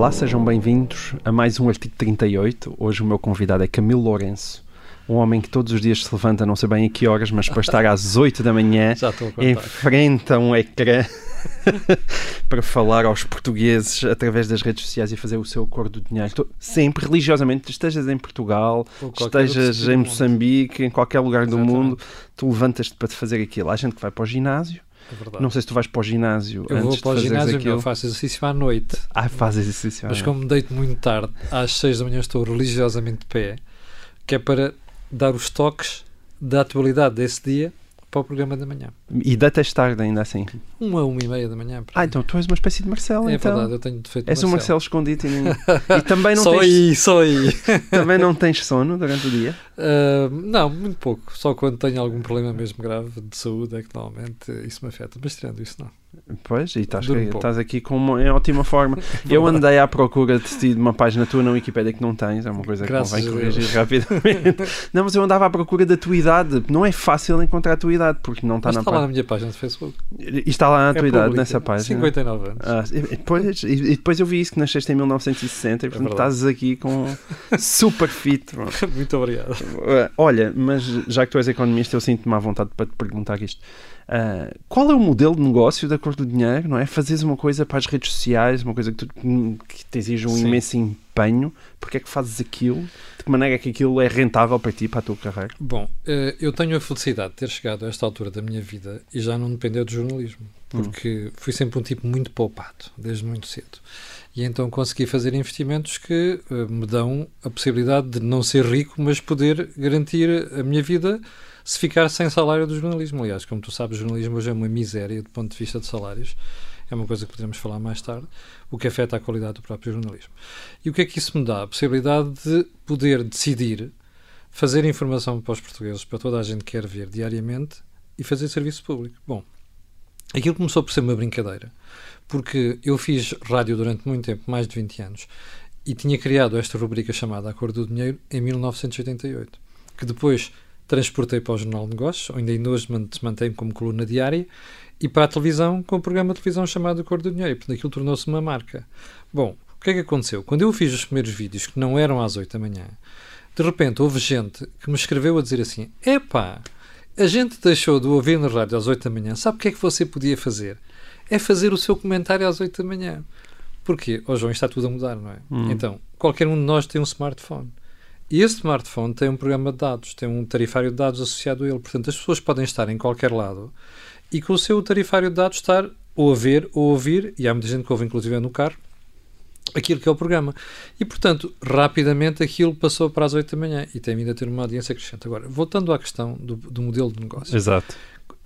Olá, sejam bem-vindos a mais um artigo 38. Hoje o meu convidado é Camilo Lourenço, um homem que todos os dias se levanta, não sei bem a que horas, mas para estar às 8 da manhã, enfrenta um ecrã para falar aos portugueses através das redes sociais e fazer o seu acordo do dinheiro. Sempre, religiosamente, estejas em Portugal, estejas em Moçambique, em qualquer lugar do Exatamente. mundo, tu levantas-te para te fazer aquilo. Há gente que vai para o ginásio, é não sei se tu vais para o ginásio eu vou para o ginásio, aquilo. eu faço exercício à noite. Ah, faz exercício Mas como me deito muito tarde, às 6 da manhã estou religiosamente de pé, que é para dar os toques da atualidade desse dia para o programa da manhã. E deitas tarde ainda assim? Uma, uma e meia da manhã. Ah, então tu és uma espécie de Marcelo, é então. verdade, eu tenho defeito És um Marcelo escondido e, e também não só tens... aí, só aí. também não tens sono durante o dia? Uh, não, muito pouco. Só quando tenho algum problema mesmo grave de saúde é que normalmente isso me afeta. Mas tirando isso, não. Pois, e estás, estás aqui com uma, em ótima forma. eu andei à procura de ti de uma página tua na Wikipedia que não tens, é uma coisa que Graças convém corrigir rapidamente. não, mas eu andava à procura da tua idade. Não é fácil encontrar a tua idade, porque não está mas na está lá na minha página de Facebook. E está lá na é tua idade, pública. nessa página. 59 anos. Ah, e, depois, e, depois eu vi isso, que nasceste em 1960 e é portanto é estás aqui com super fit. Muito obrigado. Olha, mas já que tu és economista, eu sinto-me à vontade para te perguntar isto. Uh, qual é o modelo de negócio da cor do dinheiro, não é? Fazeres uma coisa para as redes sociais, uma coisa que, tu, que te exige um Sim. imenso empenho, porque é que fazes aquilo? De que maneira é que aquilo é rentável para ti, para a tua carreira? Bom, uh, eu tenho a felicidade de ter chegado a esta altura da minha vida e já não depender do jornalismo, hum. porque hum. fui sempre um tipo muito poupado, desde muito cedo. E então consegui fazer investimentos que uh, me dão a possibilidade de não ser rico, mas poder garantir a minha vida se ficar sem salário do jornalismo. Aliás, como tu sabes, o jornalismo hoje é uma miséria do ponto de vista de salários. É uma coisa que podemos falar mais tarde, o que afeta a qualidade do próprio jornalismo. E o que é que isso me dá? A possibilidade de poder decidir fazer informação para os portugueses, para toda a gente que quer ver diariamente e fazer serviço público. Bom, aquilo começou por ser uma brincadeira, porque eu fiz rádio durante muito tempo, mais de 20 anos, e tinha criado esta rubrica chamada A Cor do Dinheiro em 1988, que depois transportei para o Jornal de Negócios, onde ainda hoje se mantém como coluna diária, e para a televisão com um programa de televisão chamado Cor do Dinheiro. Portanto, aquilo tornou-se uma marca. Bom, o que é que aconteceu? Quando eu fiz os primeiros vídeos, que não eram às 8 da manhã, de repente houve gente que me escreveu a dizer assim: Epá, a gente deixou de ouvir na rádio às 8 da manhã, sabe o que é que você podia fazer? É fazer o seu comentário às 8 da manhã. Porquê? Ó oh, João, está tudo a mudar, não é? Hum. Então, qualquer um de nós tem um smartphone. E esse smartphone tem um programa de dados, tem um tarifário de dados associado a ele. Portanto, as pessoas podem estar em qualquer lado e com o seu tarifário de dados estar ou a ver ou a ouvir, e há muita gente que ouve inclusive no carro, aquilo que é o programa. E, portanto, rapidamente aquilo passou para as 8 da manhã e tem vindo a ter uma audiência crescente. Agora, voltando à questão do, do modelo de negócio. Exato.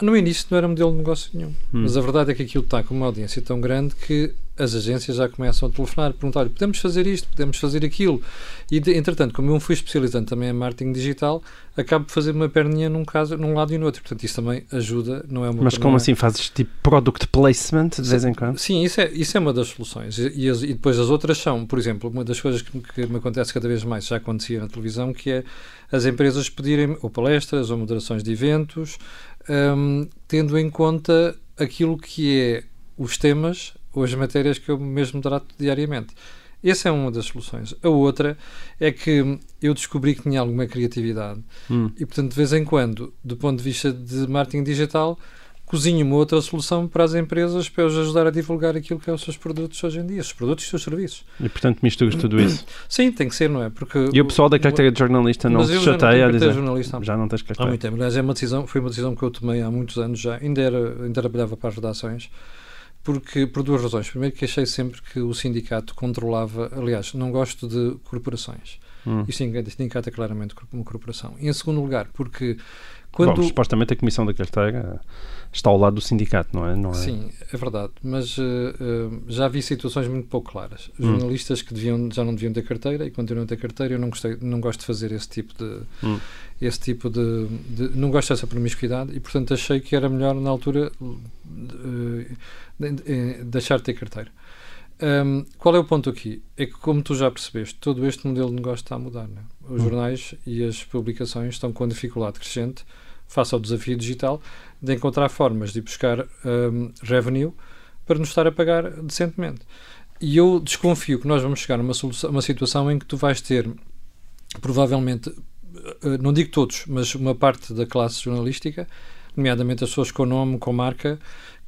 No início não era modelo de negócio nenhum, hum. mas a verdade é que aquilo está com uma audiência tão grande que as agências já começam a telefonar, perguntar podemos fazer isto, podemos fazer aquilo. E, de, entretanto, como eu fui especializando também em marketing digital, acabo de fazer uma perninha num caso, num lado e no outro. Portanto, isso também ajuda, não é uma Mas como assim? Fazes tipo product placement de vez em quando? Sim, isso é, isso é uma das soluções. E, e, e depois as outras são, por exemplo, uma das coisas que, que me acontece cada vez mais, já acontecia na televisão, que é as empresas pedirem ou palestras ou moderações de eventos, um, tendo em conta aquilo que é os temas ou as matérias que eu mesmo trato diariamente. Essa é uma das soluções. A outra é que eu descobri que tinha alguma criatividade hum. e, portanto, de vez em quando, do ponto de vista de marketing digital, cozinho uma outra solução para as empresas para os ajudar a divulgar aquilo que é os seus produtos hoje em dia, os produtos e os seus serviços. E portanto misturas tudo isso? Sim, tem que ser, não é? Porque e o pessoal da carteira de jornalista não se chateia a dizer jornalista, já não tens carteira? Há muito tempo. Aliás, é uma decisão, foi uma decisão que eu tomei há muitos anos já, ainda, era, ainda trabalhava para as redações, porque, por duas razões. Primeiro que achei sempre que o sindicato controlava, aliás, não gosto de corporações. Hum. E o sindicato é claramente uma corporação. E em segundo lugar, porque quando... Bom, supostamente a Comissão da Carteira está ao lado do sindicato, não é? Não é? Sim, é verdade. Mas uh, já vi situações muito pouco claras. Hum. Jornalistas que deviam, já não deviam ter carteira e continuam a ter carteira. Eu não, gostei, não gosto de fazer esse tipo de. Hum. Esse tipo de, de, Não gosto dessa promiscuidade e, portanto, achei que era melhor, na altura, uh, deixar de ter carteira. Um, qual é o ponto aqui? É que, como tu já percebeste, todo este modelo de negócio está a mudar. Não é? Os hum. jornais e as publicações estão com dificuldade crescente face ao desafio digital de encontrar formas de buscar um, revenue para nos estar a pagar decentemente. e eu desconfio que nós vamos chegar a uma, solução, uma situação em que tu vais ter, provavelmente, eh, não digo todos, mas uma parte da classe jornalística, nomeadamente as pessoas com nome, com marca,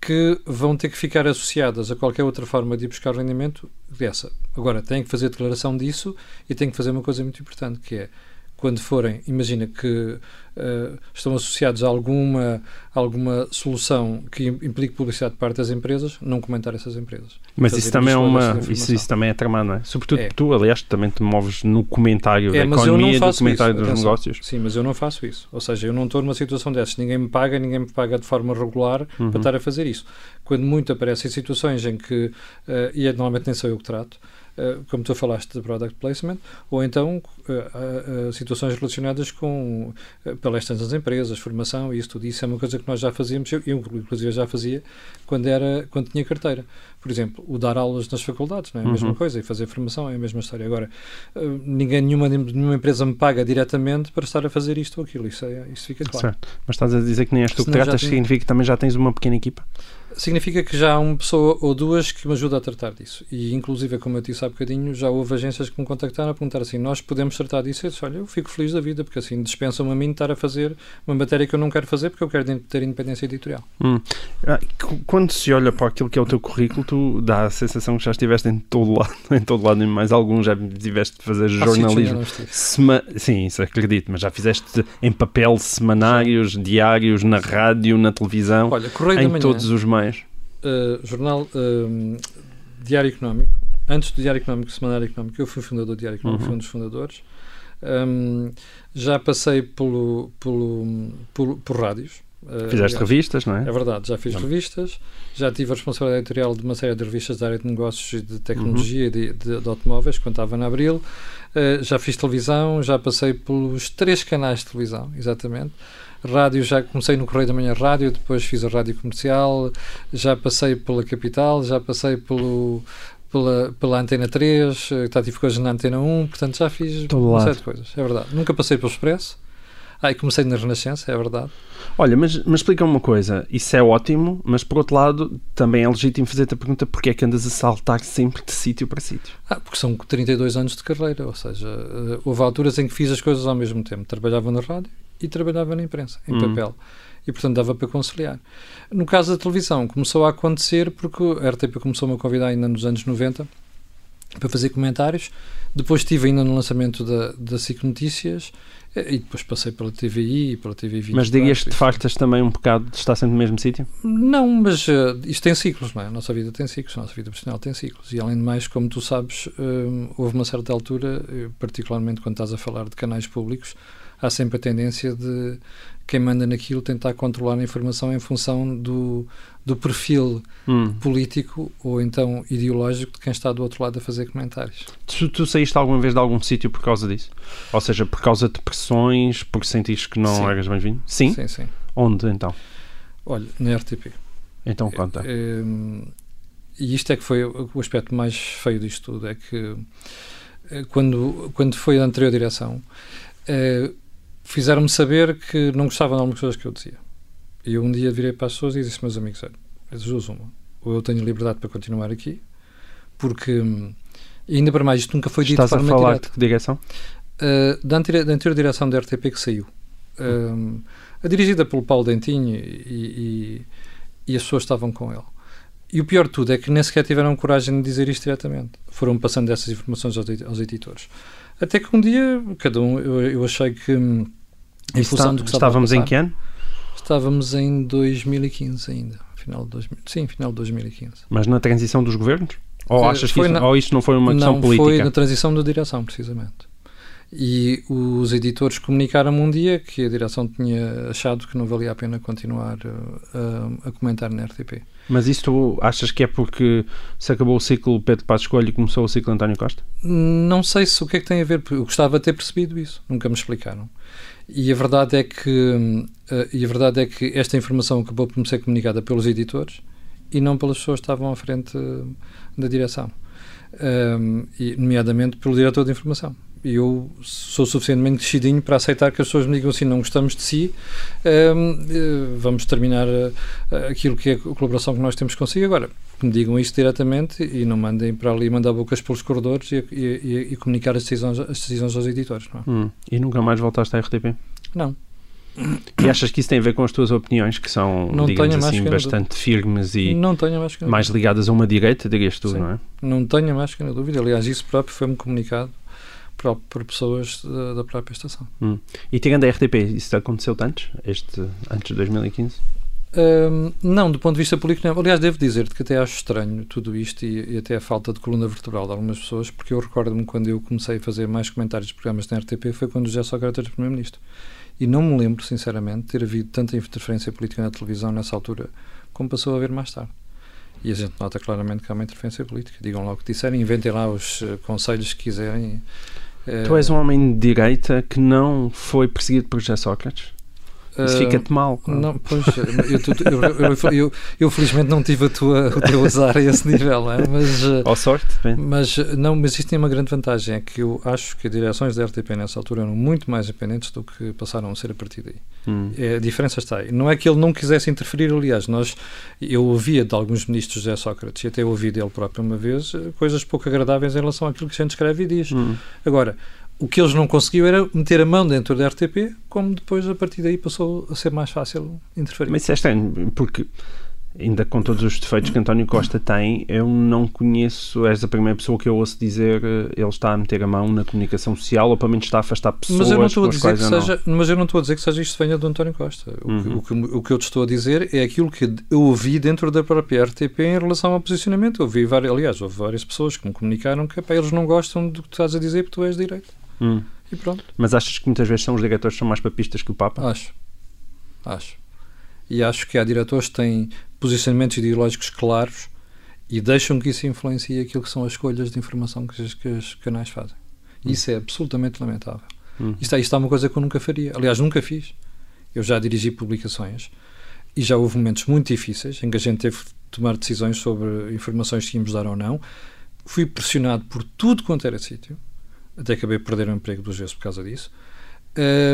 que vão ter que ficar associadas a qualquer outra forma de ir buscar rendimento dessa. Agora, têm que fazer declaração disso e têm que fazer uma coisa muito importante, que é quando forem, imagina que uh, estão associados a alguma, alguma solução que implique publicidade de parte das empresas, não comentar essas empresas. Mas isso também é uma, isso, isso também é tramar, não é? Sobretudo é. tu, aliás, também te moves no comentário é, da economia, no comentário isso. dos Atenção. negócios. Sim, mas eu não faço isso. Ou seja, eu não estou numa situação dessas. Ninguém me paga, ninguém me paga de forma regular uhum. para estar a fazer isso. Quando muito aparecem situações em que, uh, e é, normalmente nem sou eu que trato, como tu falaste de product placement, ou então uh, situações relacionadas com palestras das empresas, formação e isso tudo. Isso é uma coisa que nós já fazíamos, eu, eu inclusive já fazia quando, era, quando tinha carteira. Por exemplo, o dar aulas nas faculdades, não é a uhum. mesma coisa, e fazer formação é a mesma história. Agora, ninguém, nenhuma, nenhuma empresa me paga diretamente para estar a fazer isto ou aquilo, isso, é, isso fica claro. Certo. Mas estás a dizer que nem és tu que tratas, significa que também já tens uma pequena equipa? Significa que já há uma pessoa ou duas que me ajuda a tratar disso. E, inclusive, como eu disse há bocadinho, já houve agências que me contactaram a perguntar assim: nós podemos tratar disso? Eu disse: olha, eu fico feliz da vida, porque assim dispensam-me a mim de estar a fazer uma matéria que eu não quero fazer porque eu quero ter independência editorial. Hum. Ah, quando se olha para aquilo que é o teu currículo, tu dá a sensação que já estiveste em todo lado, em todo lado, em mais algum, já tiveste de fazer jornalismo. Sema... Sim, isso acredito, mas já fizeste em papel semanários, diários, na rádio, na televisão, Olha, em todos os meios. Uh, jornal uh, Diário Económico. Antes do Diário Económico, Semanário Económico, eu fui fundador do Diário Económico, uhum. fui um dos fundadores. Um, já passei pelo, pelo, por, por rádios. Uh, Fizeste aliás, revistas, não é? É verdade, já fiz não. revistas, já tive a responsabilidade editorial de uma série de revistas da área de negócios e de tecnologia uhum. e de, de, de, automóveis, quando estava na Abril. Uh, já fiz televisão, já passei pelos três canais de televisão, exatamente. Rádio, já comecei no Correio da Manhã Rádio, depois fiz a rádio comercial, já passei pela Capital, já passei pelo, pela, pela Antena 3, já tive coisas na Antena 1, portanto já fiz Todo uma série de coisas, é verdade. Nunca passei pelo Expresso. Ah, e comecei na Renascença, é verdade. Olha, mas, mas explica-me uma coisa, isso é ótimo, mas por outro lado também é legítimo fazer-te a pergunta porque é que andas a saltar sempre de sítio para sítio? Ah, porque são 32 anos de carreira, ou seja, eh, houve alturas em que fiz as coisas ao mesmo tempo. Trabalhava na rádio e trabalhava na imprensa, em uhum. papel. E, portanto, dava para conciliar. No caso da televisão, começou a acontecer porque a RTP começou-me a convidar ainda nos anos 90 para fazer comentários. Depois estive ainda no lançamento da, da SIC Notícias eh, e depois passei pela TVI e pela TV 20. Mas dirias que te fartas também um bocado de estar sempre no mesmo sítio? Não, mas uh, isto tem ciclos, não é? A nossa vida tem ciclos, a nossa vida profissional tem ciclos. E além de mais, como tu sabes, uh, houve uma certa altura, particularmente quando estás a falar de canais públicos, há sempre a tendência de quem manda naquilo tentar controlar a informação em função do, do perfil hum. político ou então ideológico de quem está do outro lado a fazer comentários. Tu, tu saíste alguma vez de algum sítio por causa disso? Ou seja, por causa de pressões, porque sentiste que não sim. eras bem-vindo? Sim? Sim, sim. Onde então? Olha, na RTP. Então conta. É, e isto é que foi o aspecto mais feio disto tudo, é que eh, quando, quando foi a anterior direção, é, fizeram-me saber que não gostavam de algumas coisas que eu dizia. E eu um dia virei para as pessoas e disse, meus amigos, olha, as duas uma. Ou eu tenho liberdade para continuar aqui, porque, e ainda para mais, isto nunca foi dito Estás a falar direta. de direção? Uh, da, anterior, da anterior direção da RTP que saiu. Uh, a dirigida pelo Paulo Dentinho e, e, e, as pessoas estavam com ele. E o pior de tudo é que nem sequer tiveram coragem de dizer isto diretamente. Foram passando essas informações aos, aos editores. Até que um dia, cada um, eu, eu achei que, em função do que estávamos em que ano? Estávamos em 2015 ainda. Final de 2000, sim, final de 2015. Mas na transição dos governos? Ou achas que isso, na, ou isto não foi uma questão não, política? Foi na transição da direção, precisamente. E os editores comunicaram-me um dia que a direção tinha achado que não valia a pena continuar uh, a, a comentar na RTP. Mas isto achas que é porque se acabou o ciclo Pedro Passos Coelho e começou o ciclo António Costa? Não sei se o que é que tem a ver, eu gostava de ter percebido isso, nunca me explicaram. E a verdade é que uh, e a verdade é que esta informação acabou por me ser comunicada pelos editores e não pelas pessoas que estavam à frente uh, da direção, um, e nomeadamente pelo diretor de informação. Eu sou suficientemente decidinho para aceitar que as pessoas me digam assim, não gostamos de si, uh, vamos terminar uh, aquilo que é a colaboração que nós temos consigo. Agora, que me digam isto diretamente e não mandem para ali mandar bocas pelos corredores e, e, e comunicar as decisões, as decisões aos editores. É? Hum. E nunca mais voltaste à RTP? Não. E achas que isso tem a ver com as tuas opiniões, que são, não digamos assim, bastante firmes e mais, mais ligadas a uma direita, dirias tu, Sim. não é? Não tenho mais que na dúvida. Aliás, isso próprio foi-me comunicado por, por pessoas da, da, própria estação. Hum. E tirando a RTP, isso aconteceu antes? Este, antes de 2015? Um, não, do ponto de vista político, não. Aliás, devo dizer-te que até acho estranho tudo isto e, e, até a falta de coluna vertebral de algumas pessoas, porque eu recordo-me quando eu comecei a fazer mais comentários de programas na RTP foi quando o José Sócrates era Primeiro-Ministro. E não me lembro, sinceramente, ter havido tanta interferência política na televisão nessa altura como passou a haver mais tarde. E a gente nota claramente que há uma interferência política. Digam lá o que disserem, inventem lá os uh, conselhos que quiserem. Uh, tu és um homem de direita que não foi perseguido por José Sócrates? Isso fica-te mal. Não, não pois, eu, eu, eu, eu, felizmente não tive a tua, o teu azar a esse nível, é? mas... Ao sorte, bem. Mas, não, mas isto tem uma grande vantagem, é que eu acho que as direções da RTP nessa altura eram muito mais independentes do que passaram a ser a partir daí. Hum. É, a diferença está aí. Não é que ele não quisesse interferir, aliás, nós, eu ouvia de alguns ministros José Sócrates, e até ouvi dele próprio uma vez, coisas pouco agradáveis em relação àquilo que a gente escreve e diz. Hum. Agora, o que eles não conseguiam era meter a mão dentro da RTP, como depois, a partir daí, passou a ser mais fácil interferir. Mas isso é estranho, porque ainda com todos os defeitos que António Costa tem, eu não conheço, és a primeira pessoa que eu ouço dizer eh, ele está a meter a mão na comunicação social ou pelo menos está a afastar pessoas mas eu não estou a dizer que seja, não. Mas eu não estou a dizer que seja isto venha do António Costa. O, uhum. que, o, que, o, que, eu te estou a dizer é aquilo que eu ouvi dentro da própria RTP em relação ao posicionamento. Eu ouvi várias, aliás, houve várias pessoas que me comunicaram que eles não gostam do que tu estás a dizer porque tu és direito. Hum. E pronto. Mas achas que muitas vezes são os diretores que são mais papistas que o Papa? Acho. Acho. E acho que há diretores que têm posicionamentos ideológicos claros e deixam que isso influencie aquilo que são as escolhas de informação que, que os canais fazem. Hum. Isso é absolutamente lamentável. Hum. Isto, é, isto é uma coisa que eu nunca faria. Aliás, nunca fiz. Eu já dirigi publicações e já houve momentos muito difíceis em que a gente teve de tomar decisões sobre informações que íamos dar ou não. Fui pressionado por tudo quanto era sítio até acabei por perder o emprego duas vezes por causa disso.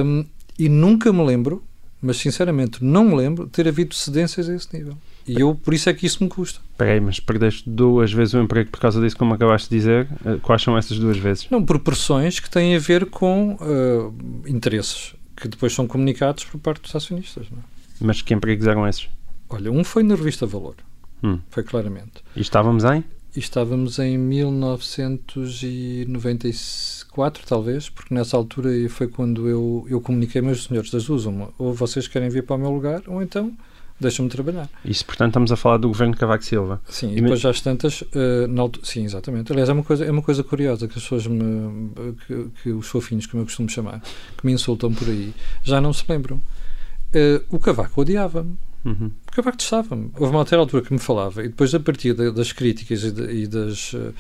Um, e nunca me lembro, mas sinceramente não me lembro, ter havido cedências a esse nível. E eu, por isso é que isso me custa. Peraí, mas perdeste duas vezes o emprego por causa disso, como acabaste de dizer. Eh, quais são essas duas vezes? Não, por pressões que têm a ver com uh, interesses que depois são comunicados por parte dos acionistas. Não é? Mas que empregos eram esses? Olha, um foi na revista Valor. Hum. Foi claramente. E estávamos em? E estávamos em 1994, talvez, porque nessa altura foi quando eu, eu comuniquei, meus senhores das duas, uma, ou vocês querem vir para o meu lugar, ou então deixam-me trabalhar. Isso, portanto, estamos a falar do governo de Cavaco Silva. Sim, e, e depois já as tantas, uh, na, sim, exatamente. Aliás, é uma coisa, é uma coisa curiosa que as pessoas me, que, que os fofinhos, como eu costumo chamar, que me insultam por aí, já não se lembram. Uh, o Cavaco odiava-me Uhum. Porque eu facto Houve uma altura altura que me falava, e depois, a partir de, das críticas e, de, e, das, uh,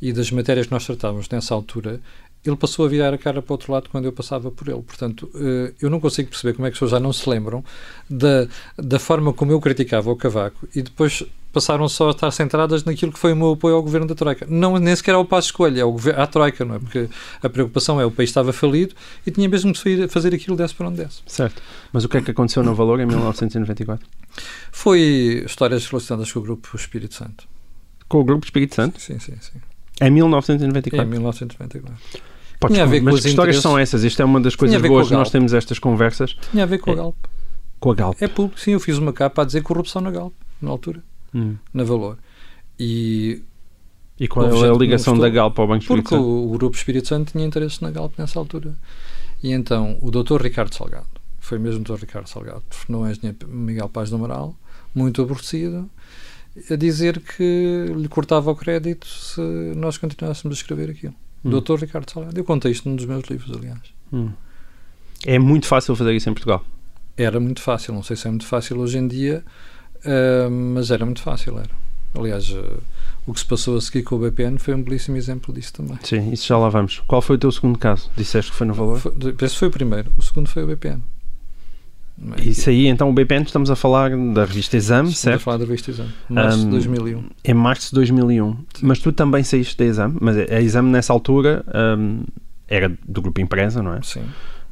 e das matérias que nós tratávamos nessa altura, ele passou a virar a cara para o outro lado quando eu passava por ele. Portanto, uh, eu não consigo perceber como é que as pessoas já não se lembram da, da forma como eu criticava o Cavaco e depois passaram só a estar centradas naquilo que foi o meu apoio ao governo da Troika. Não, nem sequer ao passo escolha, é ao à Troika, não é? Porque a preocupação é o país estava falido e tinha mesmo de fazer aquilo desse para onde desse. Certo. Mas o que é que aconteceu no Valor em 1994? Foi histórias relacionadas com o Grupo Espírito Santo. Com o Grupo Espírito Santo? Sim, sim, sim. Em 1994? Em 1994. Podes, tinha a ver mas com que histórias são essas? Isto é uma das coisas boas que nós temos estas conversas. Tinha a ver com é, a Galp. Com a Galp? É público, sim. Eu fiz uma capa a dizer corrupção na Galp, na altura hum. na Valor. E, e qual é a ligação da Galp ao Banco Espírito Santo? Porque o, o, Grupo Espírito Santo tinha interesse na Galp nessa altura. E então o Dr. Ricardo Salgado, foi mesmo o Dr. Ricardo Salgado, não é Miguel Paz do Amaral, muito aborrecido, a dizer que lhe cortava o crédito se nós continuássemos a escrever aquilo. Hum. Dr. Ricardo Salgado. Eu contei isto num dos meus livros, aliás. Hum. É muito fácil fazer isso em Portugal? Era muito fácil. Não sei se é muito fácil hoje em dia, Uh, mas era muito fácil, era. Aliás, uh, o que se passou a seguir com o BPN foi um belíssimo exemplo disso também. Sim, isso já lá vamos. Qual foi o teu segundo caso? Disseste que foi no Valor? Foi, esse foi o primeiro. O segundo foi o BPN. Isso aí, então, o BPN, estamos a falar da revista Exame, estamos certo? a falar da revista Exame, março um, de 2001. Em março de 2001. Sim. Mas tu também saíste da Exame, mas a Exame nessa altura um, era do grupo Empresa, não é? Sim.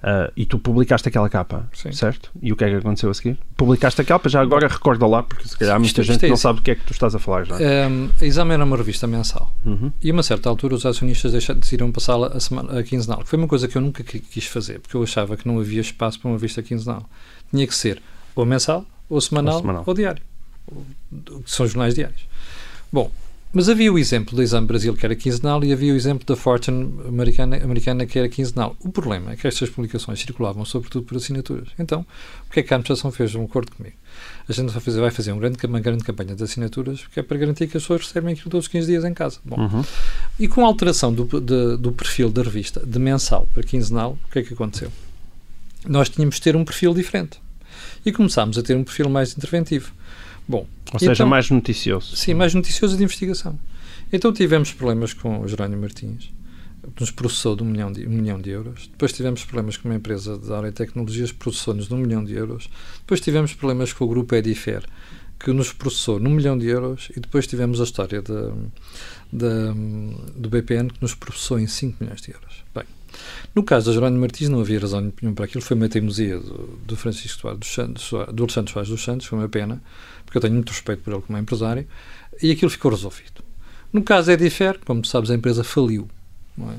Uh, e tu publicaste aquela capa, Sim. certo? E o que é que aconteceu a seguir? Publicaste a capa, já agora recorda lá, porque se calhar há muita isto, gente que não sabe do que é que tu estás a falar já. Um, a Exame era uma revista mensal. Uhum. E a uma certa altura os acionistas decidiram passá-la a, semana, a quinzenal. Foi uma coisa que eu nunca quis fazer, porque eu achava que não havia espaço para uma revista quinzenal. Tinha que ser ou mensal, ou semanal, ou, semanal. ou diário. Que são jornais diários. Bom, mas havia o exemplo do Exame Brasil, que era quinzenal, e havia o exemplo da Fortune americana, americana, que era quinzenal. O problema é que estas publicações circulavam sobretudo por assinaturas. Então, o que é que a administração fez? Um acordo comigo. A gente vai fazer, vai fazer um grande, uma grande campanha de assinaturas, que é para garantir que as pessoas recebem aquilo todos os 15 dias em casa. Bom, uhum. E com a alteração do, de, do perfil da revista, de mensal para quinzenal, o que é que aconteceu? Nós tínhamos de ter um perfil diferente. E começámos a ter um perfil mais interventivo. Bom, Ou seja, então, mais noticioso. Sim, mais noticioso de investigação. Então tivemos problemas com o Jerónimo Martins, que nos processou de um milhão de, um milhão de euros. Depois tivemos problemas com uma empresa de área de tecnologias que processou-nos de um milhão de euros. Depois tivemos problemas com o grupo Edifer, que nos processou num milhão de euros. E depois tivemos a história do BPN, que nos processou em 5 milhões de euros. Bem, no caso da Jerónimo Martins, não havia razão nenhuma para aquilo. Foi uma teimosia do, do Francisco Soares dos Santos, do Alexandre Soares dos Santos, foi uma pena, porque eu tenho muito respeito por ele como empresário, e aquilo ficou resolvido. No caso é Edifer, como sabes, a empresa faliu. É?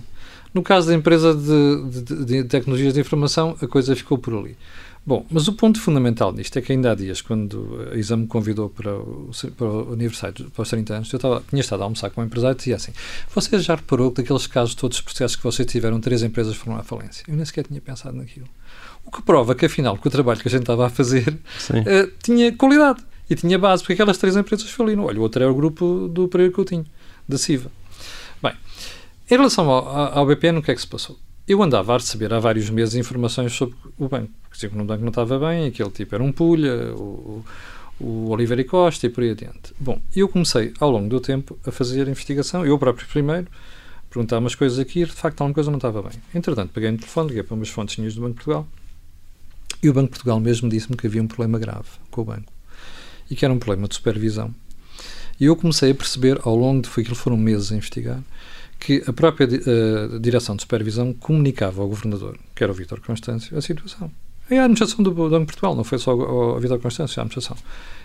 No caso da empresa de, de, de, tecnologias de informação, a coisa ficou por ali. Bom, mas o ponto fundamental nisto é que ainda há dias, quando a Exame me convidou para o, para o aniversário para os 30 anos, eu estava, tinha estado a almoçar com um empresário e dizia assim: Você já reparou que daqueles casos, todos os processos que vocês tiveram, três empresas foram à falência? Eu nem sequer tinha pensado naquilo. O que prova que, afinal, que o trabalho que a gente estava a fazer uh, tinha qualidade e tinha base, porque aquelas três empresas faliram. Olha, o outro era o grupo do Pereira Coutinho, da CIVA. Bem, em relação ao, ao BPN, o que é que se passou? Eu andava a receber há vários meses informações sobre o banco. Diziam que no banco não estava bem, aquele tipo era um pulha, o, o Oliveira e Costa e por aí adiante. Bom, eu comecei ao longo do tempo a fazer a investigação, eu próprio primeiro, perguntar umas coisas aqui e de facto alguma coisa não estava bem. Entretanto, peguei no telefone, liguei para umas fontes do Banco de Portugal e o Banco de Portugal mesmo disse-me que havia um problema grave com o banco e que era um problema de supervisão. E eu comecei a perceber, ao longo de foi aquilo foram meses a investigar, que a própria uh, direção de supervisão comunicava ao governador, que era o Vítor Constâncio, a situação. É a administração do, Banco de Portugal, não foi só o, Vítor Constâncio, a administração.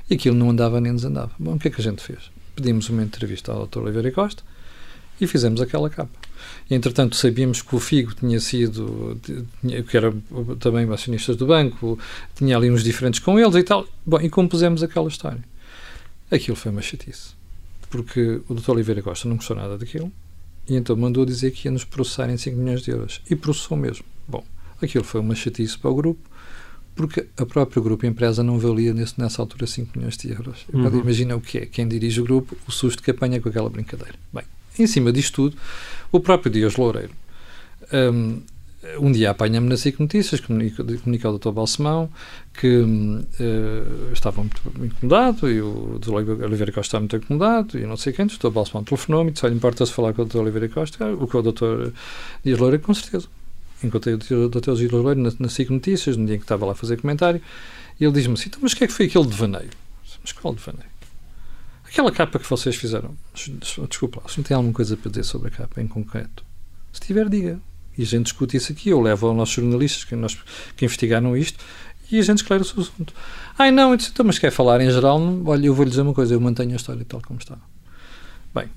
E aquilo não andava nem desandava. Bom, o que é que a gente fez? Pedimos uma entrevista ao Dr. Oliveira Costa e fizemos aquela capa. E, entretanto, sabíamos que o Figo tinha sido, tinha, que era também acionistas do banco, tinha ali uns diferentes com eles e tal. Bom, e compusemos aquela história. Aquilo foi uma chatice. Porque o Dr. Oliveira Costa não gostou nada daquilo e então mandou dizer que ia nos processar em 5 milhões de euros. E processou mesmo. Bom, aquilo foi uma chatice para o grupo, porque a própria grupo empresa não valia nesse, nessa altura 5 milhões de euros. Uhum. Imagina o que é, quem dirige o grupo, o susto que apanha com aquela brincadeira. Bem, em cima disto tudo, o próprio Dias Loureiro um, um dia apanha-me na SIC Notícias, comunica, ao Dr. Balsemão que uh, estava muito, incomodado e o Dr. Oliveira Costa estava muito incomodado e não sei quem. O Dr. Balsemão telefonou-me e disse: Olha, importa-se falar com o Dr. Oliveira Costa, o que o Dr. Dias Loureiro, com certeza. Encontrei o Dr. Dias Loureiro na, na SIC Notícias, no dia em que estava lá a fazer comentário, e ele diz-me assim: então, Mas o que é que foi aquele devaneio? Mas qual devaneio? Aquela capa que vocês fizeram, desculpa se não tem alguma coisa para dizer sobre a capa em concreto, se tiver, diga. E a gente discute isso aqui, eu levo aos nossos jornalistas que, nós, que investigaram isto e a gente esclarece o assunto. Ai não, então, mas quer falar em geral? Olha, eu vou-lhe dizer uma coisa, eu mantenho a história tal como está. Bem,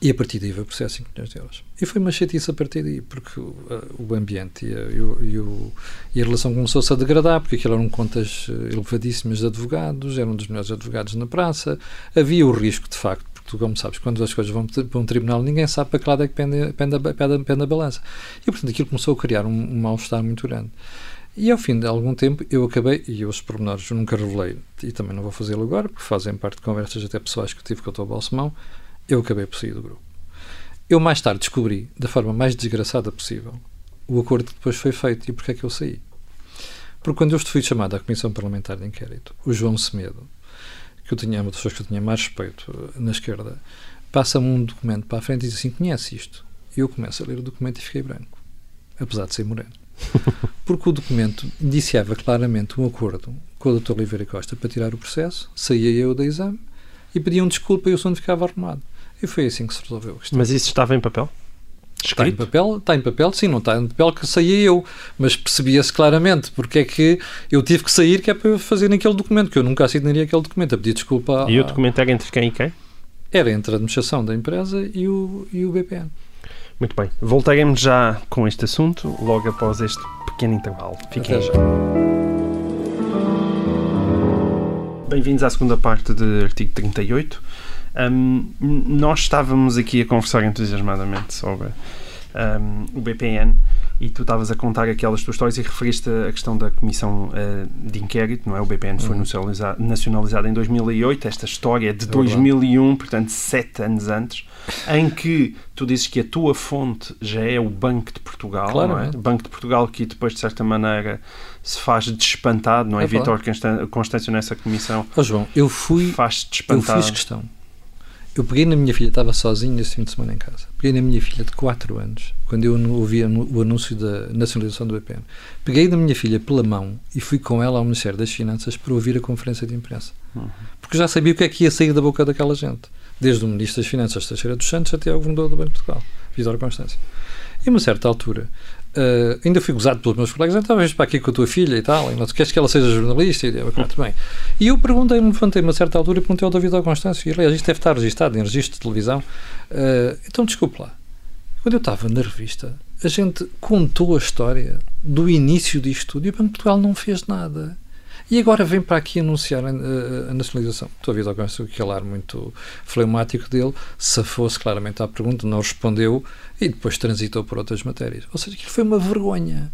e a partir daí foi o processo 5 milhões de euros. E foi uma chatice a partir daí, porque uh, o ambiente e a, e, o, e a relação começou-se a degradar, porque aquilo eram contas uh, elevadíssimas de advogados, eram dos melhores advogados na praça, havia o risco, de facto, porque como sabes, quando as coisas vão para um tribunal, ninguém sabe para que lado é que pende, pende, pende, pende a balança. E, portanto, aquilo começou a criar um, um mal-estar muito grande. E ao fim de algum tempo eu acabei, e os pormenores eu nunca revelei, e também não vou fazê-lo agora, porque fazem parte de conversas até pessoais que eu tive com o Dr. Balsemão, eu acabei por sair do grupo. Eu mais tarde descobri, da forma mais desgraçada possível, o acordo que depois foi feito e porque é que eu saí. Porque quando eu fui chamado à Comissão Parlamentar de Inquérito, o João Semedo, que eu tinha uma das pessoas que eu tinha mais respeito eh, na esquerda, passa-me um documento para a frente e diz assim: conhece isto? E eu começo a ler o documento e fiquei branco, apesar de ser moreno. Porque o documento indiciava claramente um acordo com o Dr. Oliveira Costa para tirar o processo, saía eu da exame e pediam desculpa e o assunto ficava arrumado. E foi assim que se resolveu. Mas isso estava em papel? Está em papel, está em papel, sim, não está em papel que saía eu, mas percebia-se claramente porque é que eu tive que sair que é para fazer aquele documento, que eu nunca assinaria aquele documento, a pedir desculpa. E o documento era entre quem e quem? Era entre a administração da empresa e o, e o BPN. Muito bem. Voltaremos já com este assunto logo após este pequeno intervalo. Fiquem já. Bem-vindos à segunda parte de artigo 38. Um, nós estávamos aqui a conversar entusiasmadamente sobre um, o BPN e tu estavas a contar aquelas tuas histórias e referiste a questão da comissão uh, de inquérito, não é? O BPN foi uhum. nacionalizado, nacionalizado em 2008, esta história é de é 2001, portanto, sete anos antes, em que tu dizes que a tua fonte já é o Banco de Portugal, claro, não é? Banco de Portugal que depois, de certa maneira, se faz despantado, não é? é Vitor Constâncio nessa comissão. Oh, João, eu fui. Faz despantado. Eu fiz questão eu peguei na minha filha, estava sozinho esse fim de semana em casa. Peguei na minha filha de 4 anos, quando eu ouvi o anúncio da nacionalização do BPN. Peguei na minha filha pela mão e fui com ela ao Ministério das Finanças para ouvir a conferência de imprensa. Uhum. Porque já sabia o que é que ia sair da boca daquela gente. Desde o Ministro das Finanças, Teixeira dos Santos, até ao Governador do Banco de Portugal, Vitor Constância. E a uma certa altura, Uh, ainda fui gozado pelos meus colegas, então vens para aqui com a tua filha e tal, e não queres que ela seja jornalista? E eu, bem. E eu perguntei-me, levantei-me a certa altura e perguntei ao David Constâncio, e aliás, isto deve estar registado em registro de televisão. Uh, então, desculpe lá, quando eu estava na revista, a gente contou a história do início disto tudo e o Banco de Portugal não fez nada. E agora vem para aqui anunciar a, a, nacionalização. Estou a ver com aquele ar muito fleumático dele, se fosse claramente à pergunta, não respondeu e depois transitou por outras matérias. Ou seja, aquilo foi uma vergonha.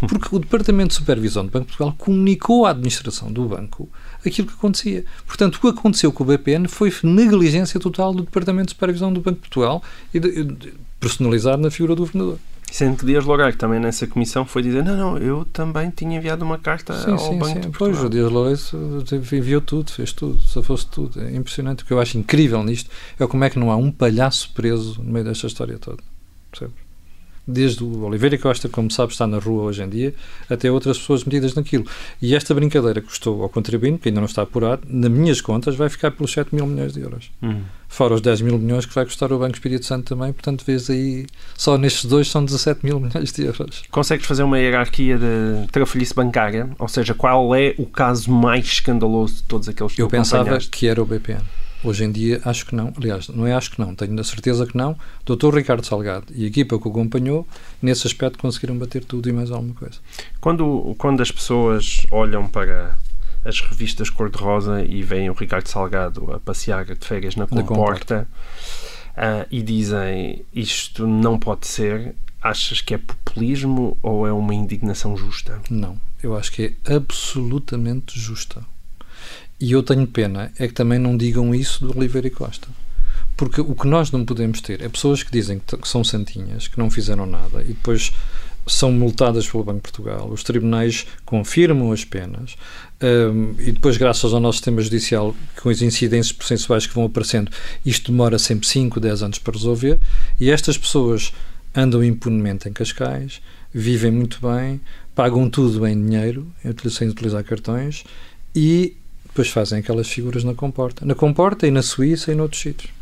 Porque o Departamento de Supervisão do Banco de Portugal comunicou à administração do banco aquilo que acontecia. Portanto, o que aconteceu com o BPN foi negligência total do Departamento de Supervisão do Banco de Portugal e de, de, personalizado na figura do governador. Sendo que Dias Loureiro também nessa comissão foi dizer não, não, eu também tinha enviado uma carta sim, ao sim, Banco sim. de Portugal. Pois, o Dias Loureiro enviou tudo, fez tudo, se fosse tudo. É impressionante. O que eu acho incrível nisto é como é que não há um palhaço preso no meio desta história toda. Percebes? desde o Oliveira Costa, como sabe, está na rua hoje em dia, até outras pessoas metidas naquilo. E esta brincadeira custou ao contribuinte, que ainda não está apurado, nas minhas contas, vai ficar pelos 7 mil milhões de euros. Uhum. Fora os 10 mil milhões que vai custar o Banco Espírito Santo também, portanto, vês aí, só nestes dois são 17 mil milhões de euros. Consegues fazer uma hierarquia de trafolhice bancária? Ou seja, qual é o caso mais escandaloso de todos aqueles que Eu pensava que era o BPN. Hoje em dia, acho que não. Aliás, não é acho que não, tenho a certeza que não. Dr. Ricardo Salgado e a equipa que o acompanhou, nesse aspecto, conseguiram bater tudo e mais alguma coisa. Quando, quando as pessoas olham para as revistas cor-de-rosa e veem o Ricardo Salgado a passear de férias na comporta. Uh, e dizem isto não pode ser, achas que é populismo ou é uma indignação justa? Não, eu acho que é absolutamente justa. E eu tenho pena é que também não digam isso do Oliveira e Costa. Porque o que nós não podemos ter é pessoas que dizem que são santinhas, que não fizeram nada e depois são multadas pelo Banco de Portugal. Os tribunais confirmam as penas um, e depois, graças ao nosso sistema judicial, com as incidências processuais que vão aparecendo, isto demora sempre 5, 10 anos para resolver. E estas pessoas andam impunemente em Cascais, vivem muito bem, pagam tudo em dinheiro, sem utilizar cartões e depois fazem aquelas figuras na comporta. Na comporta e na Suíça e noutros sítios.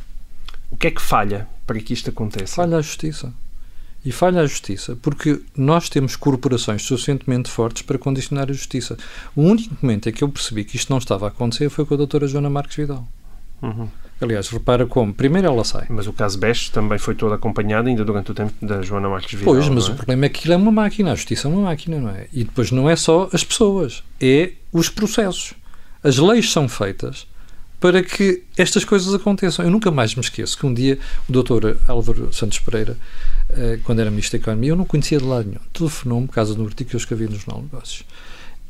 O que é que falha para que isto aconteça? Falha a justiça. E falha a justiça, porque nós temos corporações suficientemente fortes para condicionar a justiça. O único momento em que eu percebi que isto não estava a acontecer foi com a doutora Joana Marques Vidal. Uhum. Aliás, repara como. Primeiro ela sai. Mas o caso Best também foi todo acompanhado ainda durante o tempo da Joana Marques Vidal. Pois, mas é? o problema é que aquilo é uma máquina. A justiça é uma máquina, não é? E depois não é só as pessoas, é os processos. As leis são feitas para que estas coisas aconteçam. Eu nunca mais me esqueço que um dia o doutor Álvaro Santos Pereira, eh, quando era Ministro da Economia, eu não conhecia de lado nenhum, telefonou-me por causa de um artigo que eu escrevi no Jornal Negócios.